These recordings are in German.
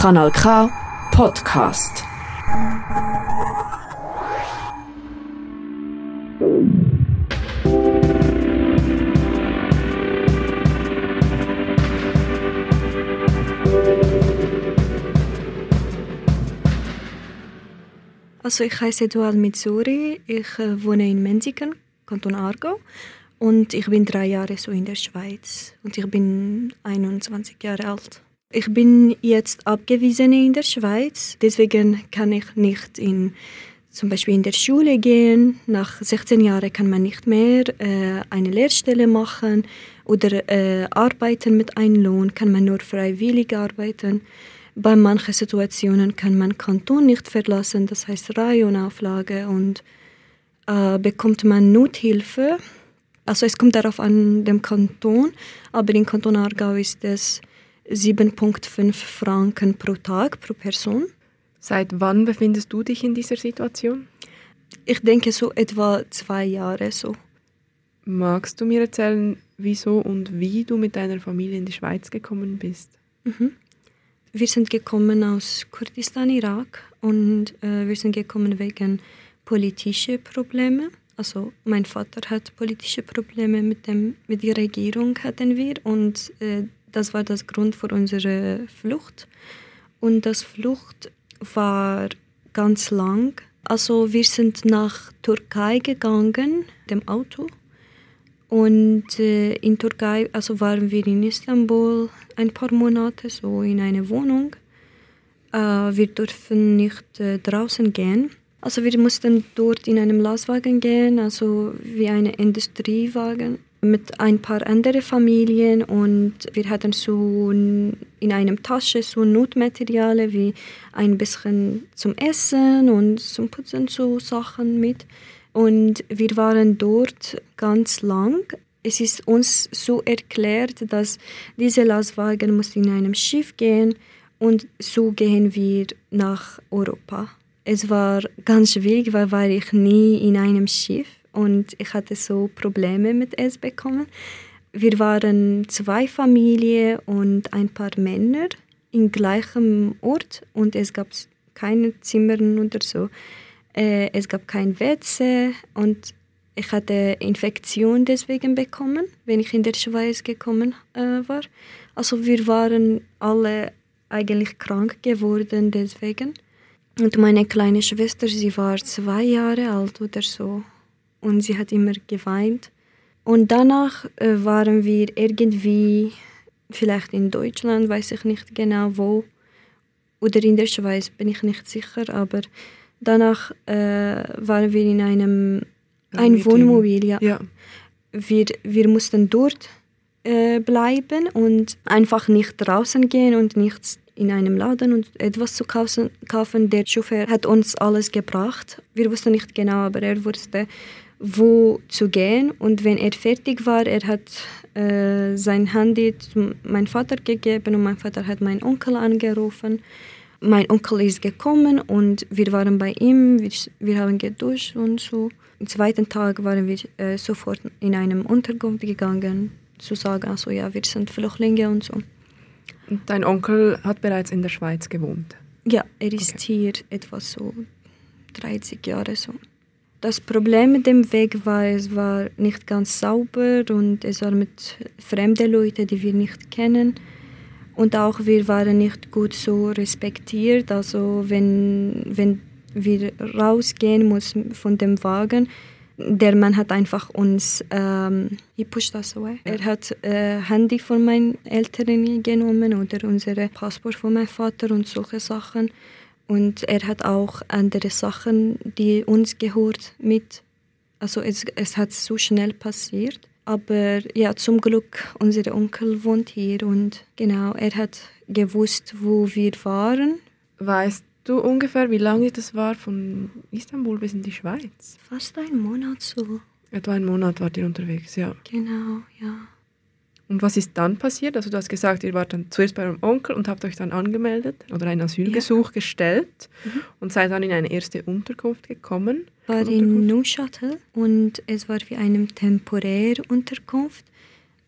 Kanal K Podcast. Also ich heiße Eduard Mitsuri, ich äh, wohne in Menziken, Kanton Aargau und ich bin drei Jahre so in der Schweiz und ich bin 21 Jahre alt. Ich bin jetzt Abgewiesene in der Schweiz, deswegen kann ich nicht in zum Beispiel in der Schule gehen. Nach 16 Jahren kann man nicht mehr äh, eine Lehrstelle machen oder äh, arbeiten mit einem Lohn, kann man nur freiwillig arbeiten. Bei manchen Situationen kann man Kanton nicht verlassen, das heißt Rajonauflage und äh, bekommt man Nothilfe. Also es kommt darauf an dem Kanton, aber im Kanton Aargau ist es 7,5 Franken pro Tag pro Person. Seit wann befindest du dich in dieser Situation? Ich denke so etwa zwei Jahre so. Magst du mir erzählen, wieso und wie du mit deiner Familie in die Schweiz gekommen bist? Mhm. Wir sind gekommen aus Kurdistan, Irak und äh, wir sind gekommen wegen politischer Probleme. Also mein Vater hat politische Probleme mit, dem, mit der Regierung hatten wir und äh, das war das Grund für unsere Flucht. Und das Flucht war ganz lang. Also wir sind nach Türkei gegangen, dem Auto. Und äh, in Türkei, also waren wir in Istanbul ein paar Monate so in einer Wohnung. Äh, wir durften nicht äh, draußen gehen. Also wir mussten dort in einem Lastwagen gehen, also wie ein Industriewagen mit ein paar anderen Familien und wir hatten so in einem Tasche so Notmaterialien wie ein bisschen zum Essen und zum Putzen so Sachen mit und wir waren dort ganz lang. Es ist uns so erklärt, dass dieser Lastwagen muss in einem Schiff gehen und so gehen wir nach Europa. Es war ganz schwierig, weil war ich nie in einem Schiff und ich hatte so Probleme mit es bekommen. Wir waren zwei Familien und ein paar Männer im gleichen Ort und es gab keine Zimmer oder so. Äh, es gab kein WC und ich hatte Infektion deswegen bekommen, wenn ich in der Schweiz gekommen äh, war. Also wir waren alle eigentlich krank geworden deswegen. Und meine kleine Schwester, sie war zwei Jahre alt oder so und sie hat immer geweint. Und danach äh, waren wir irgendwie, vielleicht in Deutschland, weiß ich nicht genau wo, oder in der Schweiz, bin ich nicht sicher, aber danach äh, waren wir in einem ein Wohnmobil. Ja. ja. Wir, wir mussten dort äh, bleiben und einfach nicht draußen gehen und nichts in einem Laden und etwas zu kaufen. Der Chauffeur hat uns alles gebracht. Wir wussten nicht genau, aber er wusste, wo zu gehen. Und wenn er fertig war, er hat äh, sein Handy zu meinem Vater gegeben und mein Vater hat meinen Onkel angerufen. Mein Onkel ist gekommen und wir waren bei ihm, wir, wir haben geduscht und so. Am zweiten Tag waren wir äh, sofort in einem Unterkunft gegangen, zu sagen, also ja, wir sind Flüchtlinge und so. Dein Onkel hat bereits in der Schweiz gewohnt? Ja, er ist okay. hier etwas so 30 Jahre so. Das Problem mit dem Weg war, es war nicht ganz sauber und es war mit fremden Leuten, die wir nicht kennen. Und auch wir waren nicht gut so respektiert. Also wenn, wenn wir rausgehen mussten von dem Wagen, der Mann hat einfach uns, ähm, he pushed us away. Er hat äh, Handy von meinen Eltern genommen oder unser Passport von meinem Vater und solche Sachen. Und er hat auch andere Sachen, die uns gehört, mit. Also es, es hat so schnell passiert. Aber ja, zum Glück, unser Onkel wohnt hier und genau, er hat gewusst, wo wir waren. Weißt du ungefähr, wie lange das war von Istanbul bis in die Schweiz? Fast ein Monat so. Etwa einen Monat wart ihr unterwegs, ja. Genau, ja. Und was ist dann passiert? Also du hast gesagt, ihr wart dann zuerst bei eurem Onkel und habt euch dann angemeldet oder ein Asylgesuch ja. gestellt mhm. und seid dann in eine erste Unterkunft gekommen. War in Neuchâtel und es war wie eine temporäre Unterkunft.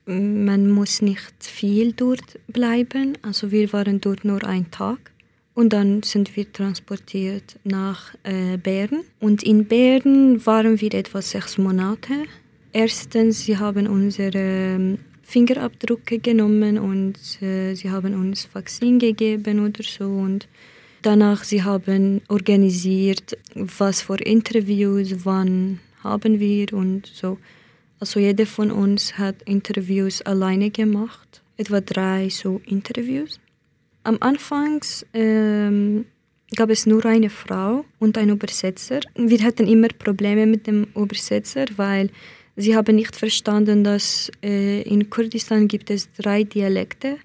Man muss nicht viel dort bleiben, also wir waren dort nur einen Tag. Und dann sind wir transportiert nach äh, Bern. Und in Bern waren wir etwa sechs Monate. Erstens, sie haben unsere ähm, Fingerabdrücke genommen und äh, sie haben uns Vakzin gegeben oder so. Und danach, sie haben organisiert, was für Interviews, wann haben wir und so. Also jeder von uns hat Interviews alleine gemacht, etwa drei so Interviews. Am Anfang ähm, gab es nur eine Frau und einen Übersetzer. Wir hatten immer Probleme mit dem Übersetzer, weil Sie haben nicht verstanden, dass äh, in Kurdistan gibt es drei Dialekte.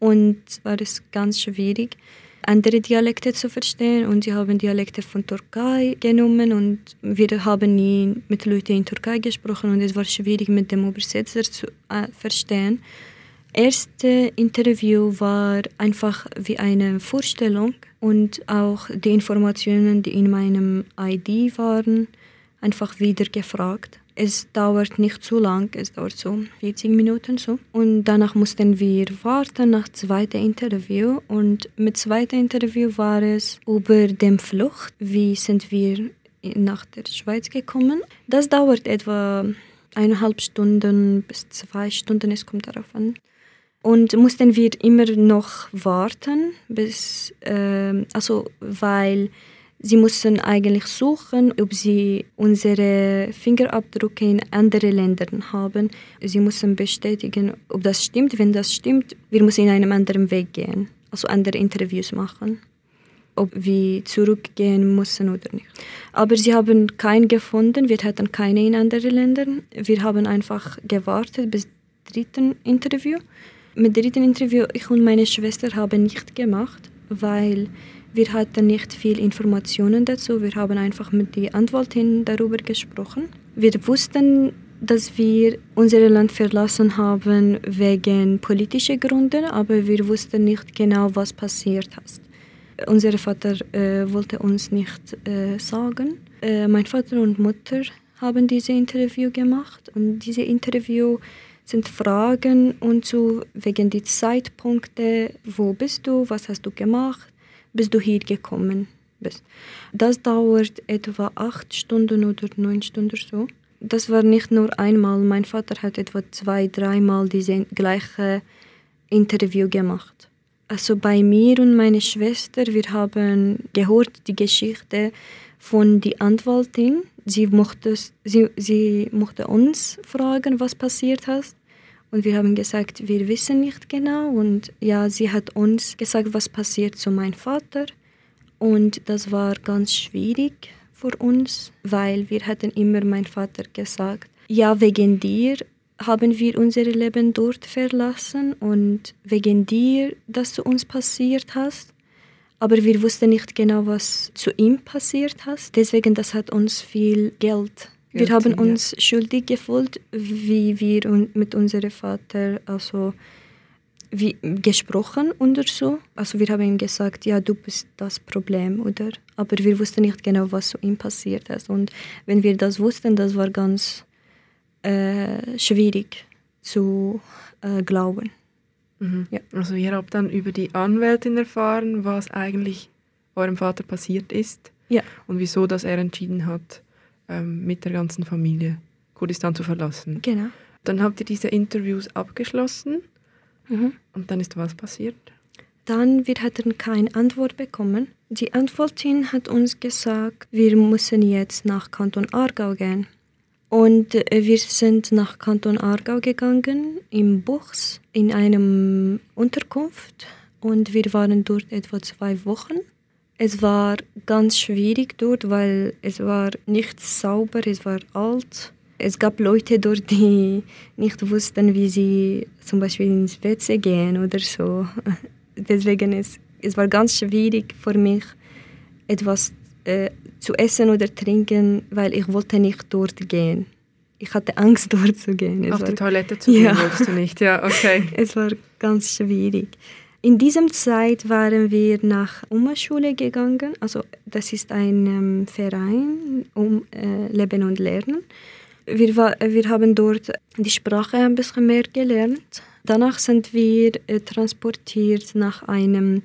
Und war es ganz schwierig, andere Dialekte zu verstehen. Und sie haben Dialekte von Türkei genommen. Und wir haben nie mit Leuten in Türkei gesprochen. Und es war schwierig mit dem Übersetzer zu äh, verstehen. Erste Interview war einfach wie eine Vorstellung. Und auch die Informationen, die in meinem ID waren, einfach wieder gefragt. Es dauert nicht zu lang, es dauert so 40 Minuten so. Und danach mussten wir warten nach zweiten Interview. Und mit zweiten Interview war es über den Flucht. Wie sind wir nach der Schweiz gekommen? Das dauert etwa eineinhalb Stunden bis zwei Stunden, es kommt darauf an. Und mussten wir immer noch warten, bis, äh, also weil Sie mussten eigentlich suchen, ob sie unsere Fingerabdrücke in anderen Ländern haben. Sie mussten bestätigen, ob das stimmt. Wenn das stimmt, wir müssen in einem anderen Weg gehen, also andere Interviews machen, ob wir zurückgehen müssen oder nicht. Aber sie haben keinen gefunden. Wir hatten keine in anderen Ländern. Wir haben einfach gewartet bis dritten Interview. Mit dritten Interview ich und meine Schwester haben nicht gemacht, weil wir hatten nicht viel Informationen dazu. Wir haben einfach mit der Anwältin darüber gesprochen. Wir wussten, dass wir unser Land verlassen haben wegen politischer Gründe, aber wir wussten nicht genau, was passiert ist. Unser Vater äh, wollte uns nicht äh, sagen. Äh, mein Vater und Mutter haben diese Interview gemacht und diese Interview sind Fragen und so wegen die Zeitpunkte, wo bist du, was hast du gemacht, bis du hier gekommen bist. Das dauert etwa acht Stunden oder neun Stunden so. Das war nicht nur einmal. Mein Vater hat etwa zwei, dreimal diese gleiche Interview gemacht. Also bei mir und meiner Schwester, wir haben gehört die Geschichte von der Anwältin. Sie mochte, sie, sie mochte uns fragen, was passiert ist. Und wir haben gesagt, wir wissen nicht genau. Und ja, sie hat uns gesagt, was passiert zu meinem Vater. Und das war ganz schwierig für uns, weil wir hatten immer mein Vater gesagt, ja, wegen dir haben wir unser Leben dort verlassen und wegen dir, dass du uns passiert hast. Aber wir wussten nicht genau, was zu ihm passiert hast. Deswegen, das hat uns viel Geld wir haben uns schuldig gefühlt, wie wir mit unserem Vater also wie, gesprochen oder so. Also wir haben ihm gesagt, ja, du bist das Problem, oder? Aber wir wussten nicht genau, was zu ihm passiert ist. Und wenn wir das wussten, das war ganz äh, schwierig zu äh, glauben. Mhm. Ja. Also ihr habt dann über die Anwältin erfahren, was eigentlich eurem Vater passiert ist ja. und wieso, dass er entschieden hat, ähm, mit der ganzen Familie Kurdistan zu verlassen. Genau. Dann habt ihr diese Interviews abgeschlossen mhm. und dann ist was passiert? Dann wir hatten keine Antwort bekommen. Die Antwortin hat uns gesagt, wir müssen jetzt nach Kanton Aargau gehen. Und äh, wir sind nach Kanton Aargau gegangen, im Buchs, in einem Unterkunft. Und wir waren dort etwa zwei Wochen. Es war ganz schwierig dort, weil es war nicht sauber, es war alt. Es gab Leute dort, die nicht wussten, wie sie zum Beispiel ins WC gehen oder so. Deswegen es, es war ganz schwierig für mich, etwas äh, zu essen oder trinken, weil ich wollte nicht dort gehen. Ich hatte Angst, dort zu gehen. Es Auf war, die Toilette zu gehen ja. wolltest du nicht, ja, okay. es war ganz schwierig. In diesem Zeit waren wir nach Umma-Schule gegangen. Also das ist ein ähm, Verein um äh, Leben und Lernen. Wir, wir haben dort die Sprache ein bisschen mehr gelernt. Danach sind wir äh, transportiert nach einem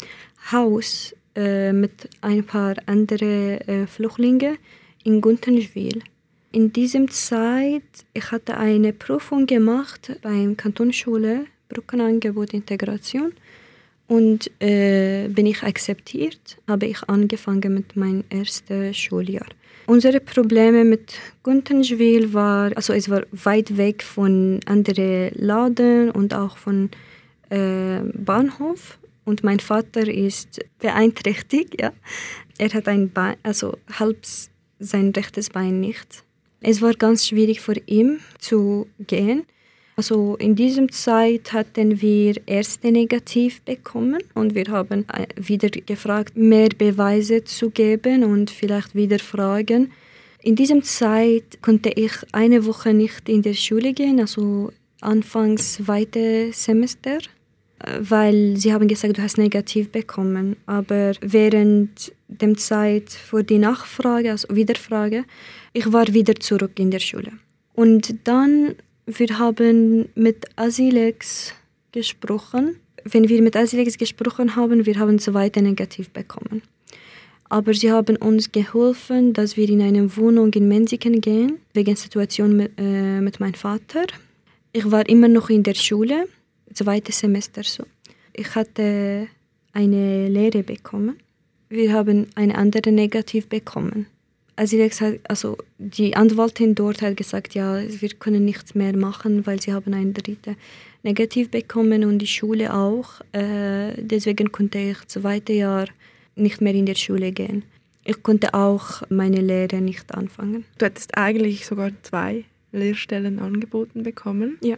Haus äh, mit ein paar anderen äh, Flüchtlingen in Guntenswil. In diesem Zeit, ich hatte eine Prüfung gemacht beim Kantonsschule Brückenangebot Integration und äh, bin ich akzeptiert, habe ich angefangen mit meinem ersten Schuljahr. Unsere Probleme mit Guntenswil war, also es war weit weg von anderen Laden und auch von äh, Bahnhof und mein Vater ist beeinträchtigt, ja. Er hat ein Bein, also halb sein rechtes Bein nicht. Es war ganz schwierig für ihn zu gehen. Also in diesem Zeit hatten wir erste negativ bekommen und wir haben äh, wieder gefragt, mehr Beweise zu geben und vielleicht wieder fragen. In diesem Zeit konnte ich eine Woche nicht in der Schule gehen, also anfangs zweite Semester weil sie haben gesagt, du hast negativ bekommen. Aber während der Zeit für die Nachfrage, also Wiederfrage, ich war wieder zurück in der Schule. Und dann, wir haben mit Asilex gesprochen. Wenn wir mit Asilex gesprochen haben, wir haben zweite negativ bekommen. Aber sie haben uns geholfen, dass wir in eine Wohnung in Menziken gehen, wegen Situation mit, äh, mit meinem Vater. Ich war immer noch in der Schule zweites Semester so. Ich hatte eine Lehre bekommen. Wir haben eine andere negativ bekommen. Also, also die Anwältin dort hat gesagt, ja, wir können nichts mehr machen, weil sie haben eine dritte negativ bekommen und die Schule auch. Äh, deswegen konnte ich zweite Jahr nicht mehr in der Schule gehen. Ich konnte auch meine Lehre nicht anfangen. Du hättest eigentlich sogar zwei Lehrstellen angeboten bekommen. Ja.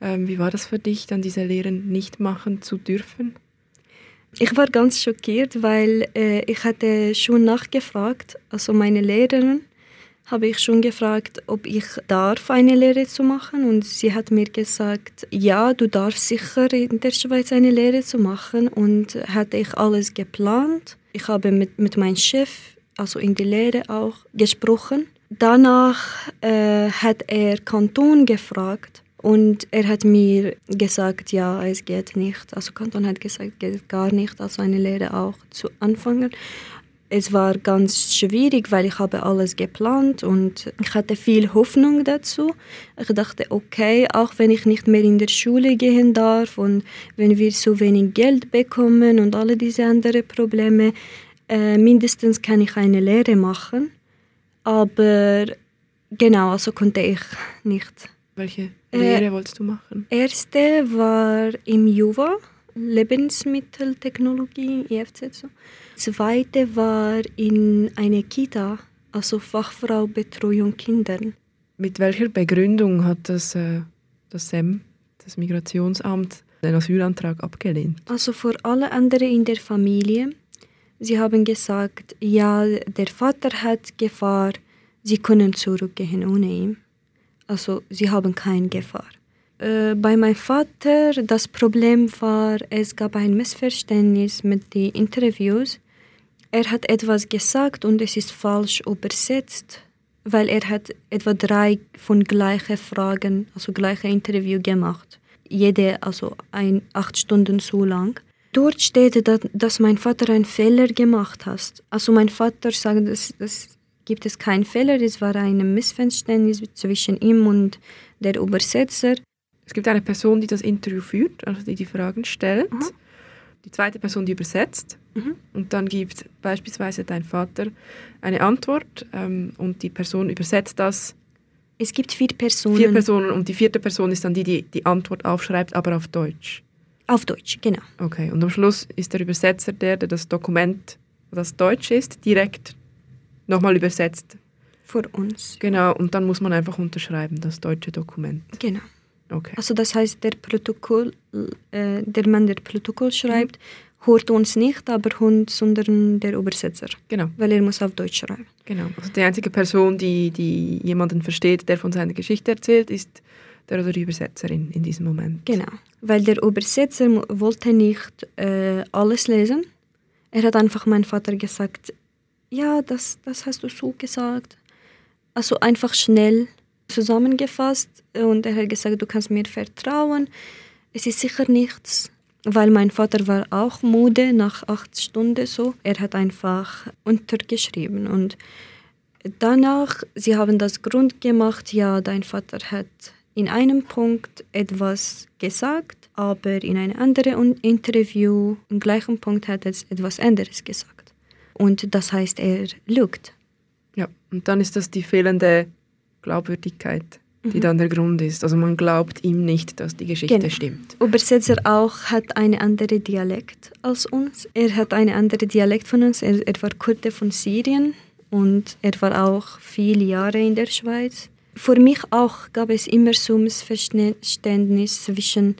Ähm, wie war das für dich, dann diese Lehren nicht machen zu dürfen? Ich war ganz schockiert, weil äh, ich hatte schon nachgefragt, also meine Lehrerin habe ich schon gefragt, ob ich darf eine Lehre zu machen und sie hat mir gesagt, ja, du darfst sicher in der Schweiz eine Lehre zu machen und hatte ich alles geplant. Ich habe mit, mit meinem Chef, also in der Lehre auch, gesprochen. Danach äh, hat er Kanton gefragt, und er hat mir gesagt, ja, es geht nicht. Also Kanton hat gesagt, geht gar nicht, also eine Lehre auch zu anfangen. Es war ganz schwierig, weil ich habe alles geplant und ich hatte viel Hoffnung dazu. Ich dachte, okay, auch wenn ich nicht mehr in der Schule gehen darf und wenn wir so wenig Geld bekommen und alle diese anderen Probleme, äh, mindestens kann ich eine Lehre machen. Aber genau, also konnte ich nicht. Welche Lehre äh, wolltest du machen? Erste war im JUVA, Lebensmitteltechnologie, IFZ. So. Zweite war in einer Kita, also Fachfrau Betreuung Kindern. Mit welcher Begründung hat das, äh, das SEM, das Migrationsamt, den Asylantrag abgelehnt? Also für alle anderen in der Familie. Sie haben gesagt, ja, der Vater hat Gefahr, sie können zurückgehen ohne ihn. Also sie haben keine Gefahr. Äh, bei meinem Vater das Problem war, es gab ein Missverständnis mit den Interviews. Er hat etwas gesagt und es ist falsch übersetzt, weil er hat etwa drei von gleichen Fragen, also gleiche Interview gemacht. Jede also ein acht Stunden so lang. Dort steht, dass, dass mein Vater einen Fehler gemacht hat. Also mein Vater sagt, dass, dass gibt es keinen Fehler. Es war ein Missverständnis zwischen ihm und der Übersetzer. Es gibt eine Person, die das Interview führt, also die die Fragen stellt. Mhm. Die zweite Person, die übersetzt. Mhm. Und dann gibt beispielsweise dein Vater eine Antwort ähm, und die Person übersetzt das. Es gibt vier Personen. Vier Personen und die vierte Person ist dann die, die die Antwort aufschreibt, aber auf Deutsch. Auf Deutsch, genau. Okay, und am Schluss ist der Übersetzer der, der das Dokument, das Deutsch ist, direkt nochmal übersetzt. Für uns. Genau, und dann muss man einfach unterschreiben, das deutsche Dokument. Genau. Okay. Also das heißt, der Protokoll, äh, der Mann, der Protokoll schreibt, mhm. hört uns nicht, aber hört, sondern der Übersetzer. Genau. Weil er muss auf Deutsch schreiben. Genau. Also die einzige Person, die, die jemanden versteht, der von seiner Geschichte erzählt, ist der oder die Übersetzerin in diesem Moment. Genau. Weil der Übersetzer wollte nicht äh, alles lesen. Er hat einfach meinem Vater gesagt, ja, das, das hast du so gesagt. Also einfach schnell zusammengefasst und er hat gesagt, du kannst mir vertrauen. Es ist sicher nichts. weil mein Vater war auch müde nach acht Stunden so. Er hat einfach untergeschrieben und danach, sie haben das Grund gemacht, ja, dein Vater hat in einem Punkt etwas gesagt, aber in einem anderen Interview im gleichen Punkt hat er etwas anderes gesagt. Und das heißt, er lügt. Ja, und dann ist das die fehlende Glaubwürdigkeit die dann der Grund ist. Also man glaubt ihm nicht, dass die Geschichte genau. stimmt. Übersetzer auch hat eine andere Dialekt als uns. Er hat eine andere Dialekt von uns. Er, er war Kurde von Syrien und er war auch viele Jahre in der Schweiz. Für mich auch gab es immer so ein Missverständnis zwischen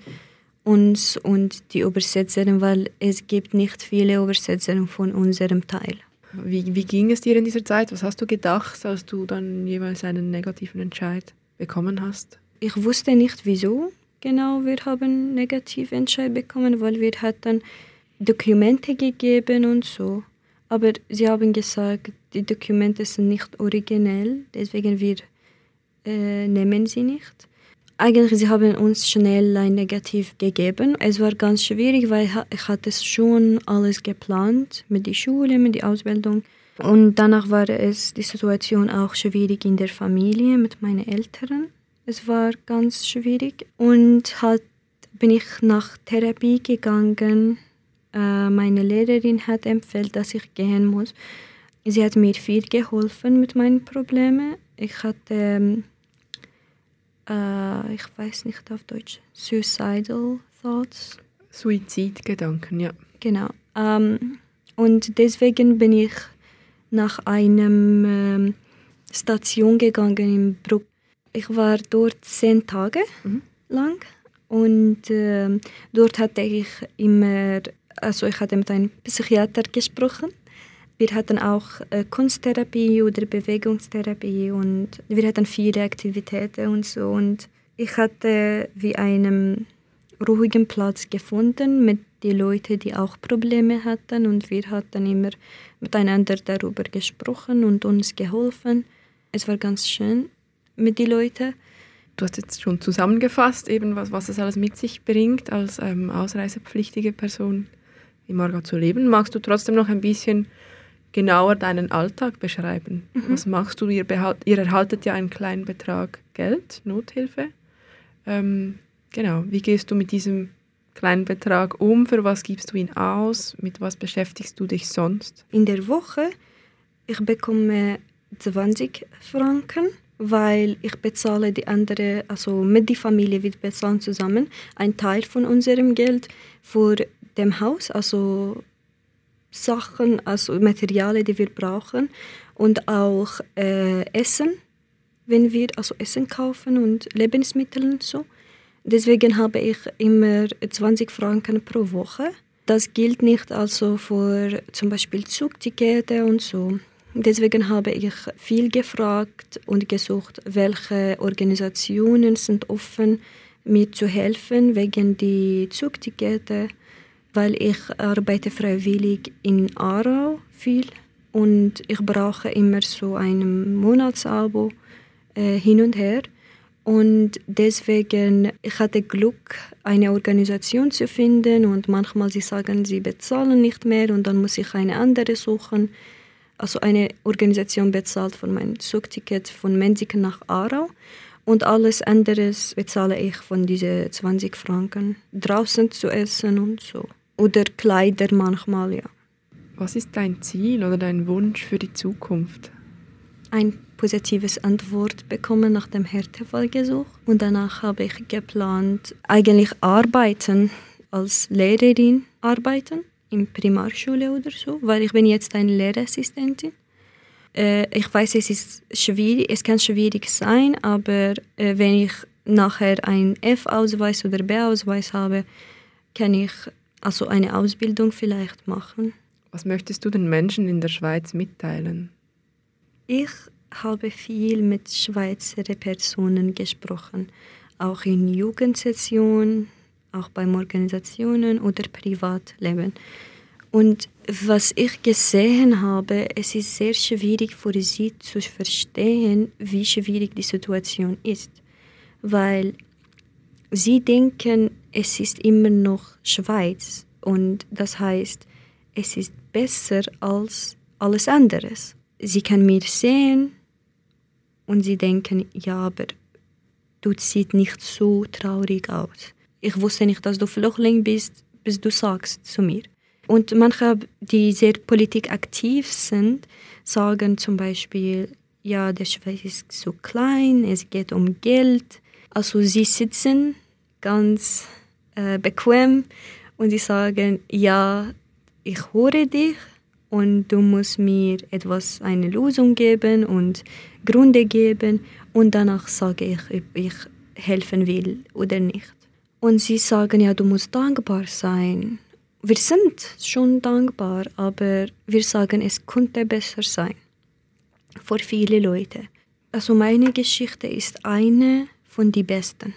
uns und die Übersetzerin, weil es gibt nicht viele Übersetzer von unserem Teil. Wie, wie ging es dir in dieser Zeit? Was hast du gedacht, als du dann jeweils einen negativen Entscheid bekommen hast? Ich wusste nicht wieso genau wir haben negative Entscheid bekommen, weil wir hatten Dokumente gegeben und so. Aber sie haben gesagt, die Dokumente sind nicht originell, deswegen wir äh, nehmen sie nicht. Eigentlich sie haben uns schnell ein Negativ gegeben. Es war ganz schwierig, weil ich hatte schon alles geplant mit der Schule, mit der Ausbildung. Und danach war es die Situation auch schwierig in der Familie mit meinen Eltern. Es war ganz schwierig und halt bin ich nach Therapie gegangen. Äh, meine Lehrerin hat empfohlen, dass ich gehen muss. Sie hat mir viel geholfen mit meinen Problemen. Ich hatte, äh, ich weiß nicht auf Deutsch, suicidal thoughts. Suizidgedanken, ja. Genau. Ähm, und deswegen bin ich nach einem ähm, Station gegangen in Bruck. Ich war dort zehn Tage mhm. lang und äh, dort hatte ich immer, also ich hatte mit einem Psychiater gesprochen. Wir hatten auch äh, Kunsttherapie oder Bewegungstherapie und wir hatten viele Aktivitäten und so und ich hatte wie einen ruhigen Platz gefunden mit den Leuten, die auch Probleme hatten und wir hatten immer miteinander darüber gesprochen und uns geholfen. Es war ganz schön mit den Leuten. Du hast jetzt schon zusammengefasst, eben was, was das alles mit sich bringt, als ähm, ausreisepflichtige Person in Margau zu leben. Magst du trotzdem noch ein bisschen genauer deinen Alltag beschreiben? Mhm. Was machst du? Ihr, behalt, ihr, erhaltet ja einen kleinen Betrag Geld, Nothilfe. Ähm, genau, wie gehst du mit diesem kleinen Betrag um? Für was gibst du ihn aus? Mit was beschäftigst du dich sonst? In der Woche ich bekomme 20 Franken, weil ich bezahle die andere, also mit der Familie, wir bezahlen zusammen einen Teil von unserem Geld für dem Haus, also Sachen, also Materialien, die wir brauchen und auch äh, Essen, wenn wir also Essen kaufen und Lebensmittel und so. Deswegen habe ich immer 20 Franken pro Woche. Das gilt nicht also für zum Beispiel Zugtickete und so. Deswegen habe ich viel gefragt und gesucht, welche Organisationen sind offen, mir zu helfen wegen die Zugtickete, weil ich arbeite freiwillig in Aarau viel und ich brauche immer so ein Monatsabo äh, hin und her. Und deswegen, ich hatte Glück, eine Organisation zu finden und manchmal sie sagen, sie bezahlen nicht mehr und dann muss ich eine andere suchen. Also eine Organisation bezahlt von meinem Zugticket von Menziken nach Aarau und alles andere bezahle ich von diesen 20 Franken. Draußen zu essen und so. Oder Kleider manchmal, ja. Was ist dein Ziel oder dein Wunsch für die Zukunft? Ein positives Antwort bekommen nach dem Härtefallgesuch. Und danach habe ich geplant, eigentlich arbeiten, als Lehrerin arbeiten, in Primarschule oder so, weil ich bin jetzt eine Lehrassistentin. Äh, ich weiß, es ist schwierig, es kann schwierig sein, aber äh, wenn ich nachher einen F-Ausweis oder B-Ausweis habe, kann ich also eine Ausbildung vielleicht machen. Was möchtest du den Menschen in der Schweiz mitteilen? Ich habe viel mit Schweizer Personen gesprochen, auch in Jugendsessionen, auch beim Organisationen oder Privatleben. Und was ich gesehen habe, es ist sehr schwierig für sie zu verstehen, wie schwierig die Situation ist, weil sie denken, es ist immer noch Schweiz und das heißt, es ist besser als alles anderes. Sie können mich sehen und sie denken, ja, aber du siehst nicht so traurig aus. Ich wusste nicht, dass du Flüchtling bist, bis du sagst zu mir. Und manche, die sehr politikaktiv sind, sagen zum Beispiel, ja, der Schweiz ist so klein, es geht um Geld. Also sie sitzen ganz äh, bequem und sie sagen, ja, ich höre dich und du musst mir etwas, eine Lösung geben und Gründe geben und danach sage ich, ob ich helfen will oder nicht. Und sie sagen, ja, du musst dankbar sein. Wir sind schon dankbar, aber wir sagen, es könnte besser sein. Für viele Leute. Also meine Geschichte ist eine von den besten.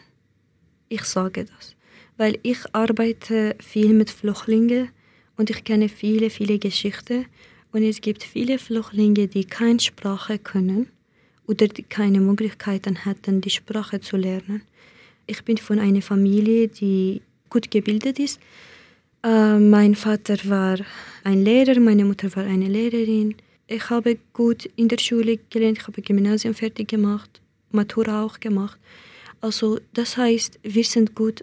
Ich sage das, weil ich arbeite viel mit Flüchtlingen und ich kenne viele, viele Geschichten und es gibt viele Flüchtlinge, die keine Sprache können oder die keine Möglichkeiten hätten, die Sprache zu lernen. Ich bin von einer Familie, die gut gebildet ist. Äh, mein Vater war ein Lehrer, meine Mutter war eine Lehrerin. Ich habe gut in der Schule gelernt, ich habe Gymnasium fertig gemacht, Matura auch gemacht. Also das heißt, wir sind gut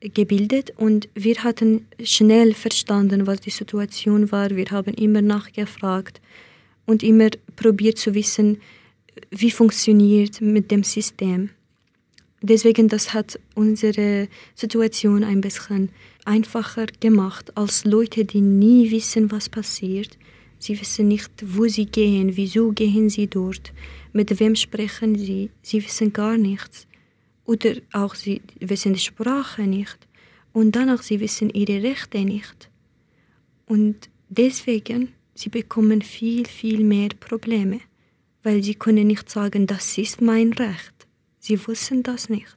gebildet und wir hatten schnell verstanden, was die Situation war. Wir haben immer nachgefragt und immer probiert zu wissen, wie funktioniert mit dem System. Deswegen das hat unsere Situation ein bisschen einfacher gemacht als Leute, die nie wissen, was passiert. Sie wissen nicht, wo sie gehen, wieso gehen sie dort, mit wem sprechen sie. Sie wissen gar nichts. Oder auch sie wissen die Sprache nicht. Und danach sie wissen ihre Rechte nicht. Und deswegen sie bekommen viel, viel mehr Probleme, weil sie können nicht sagen, das ist mein Recht. Sie wussten das nicht.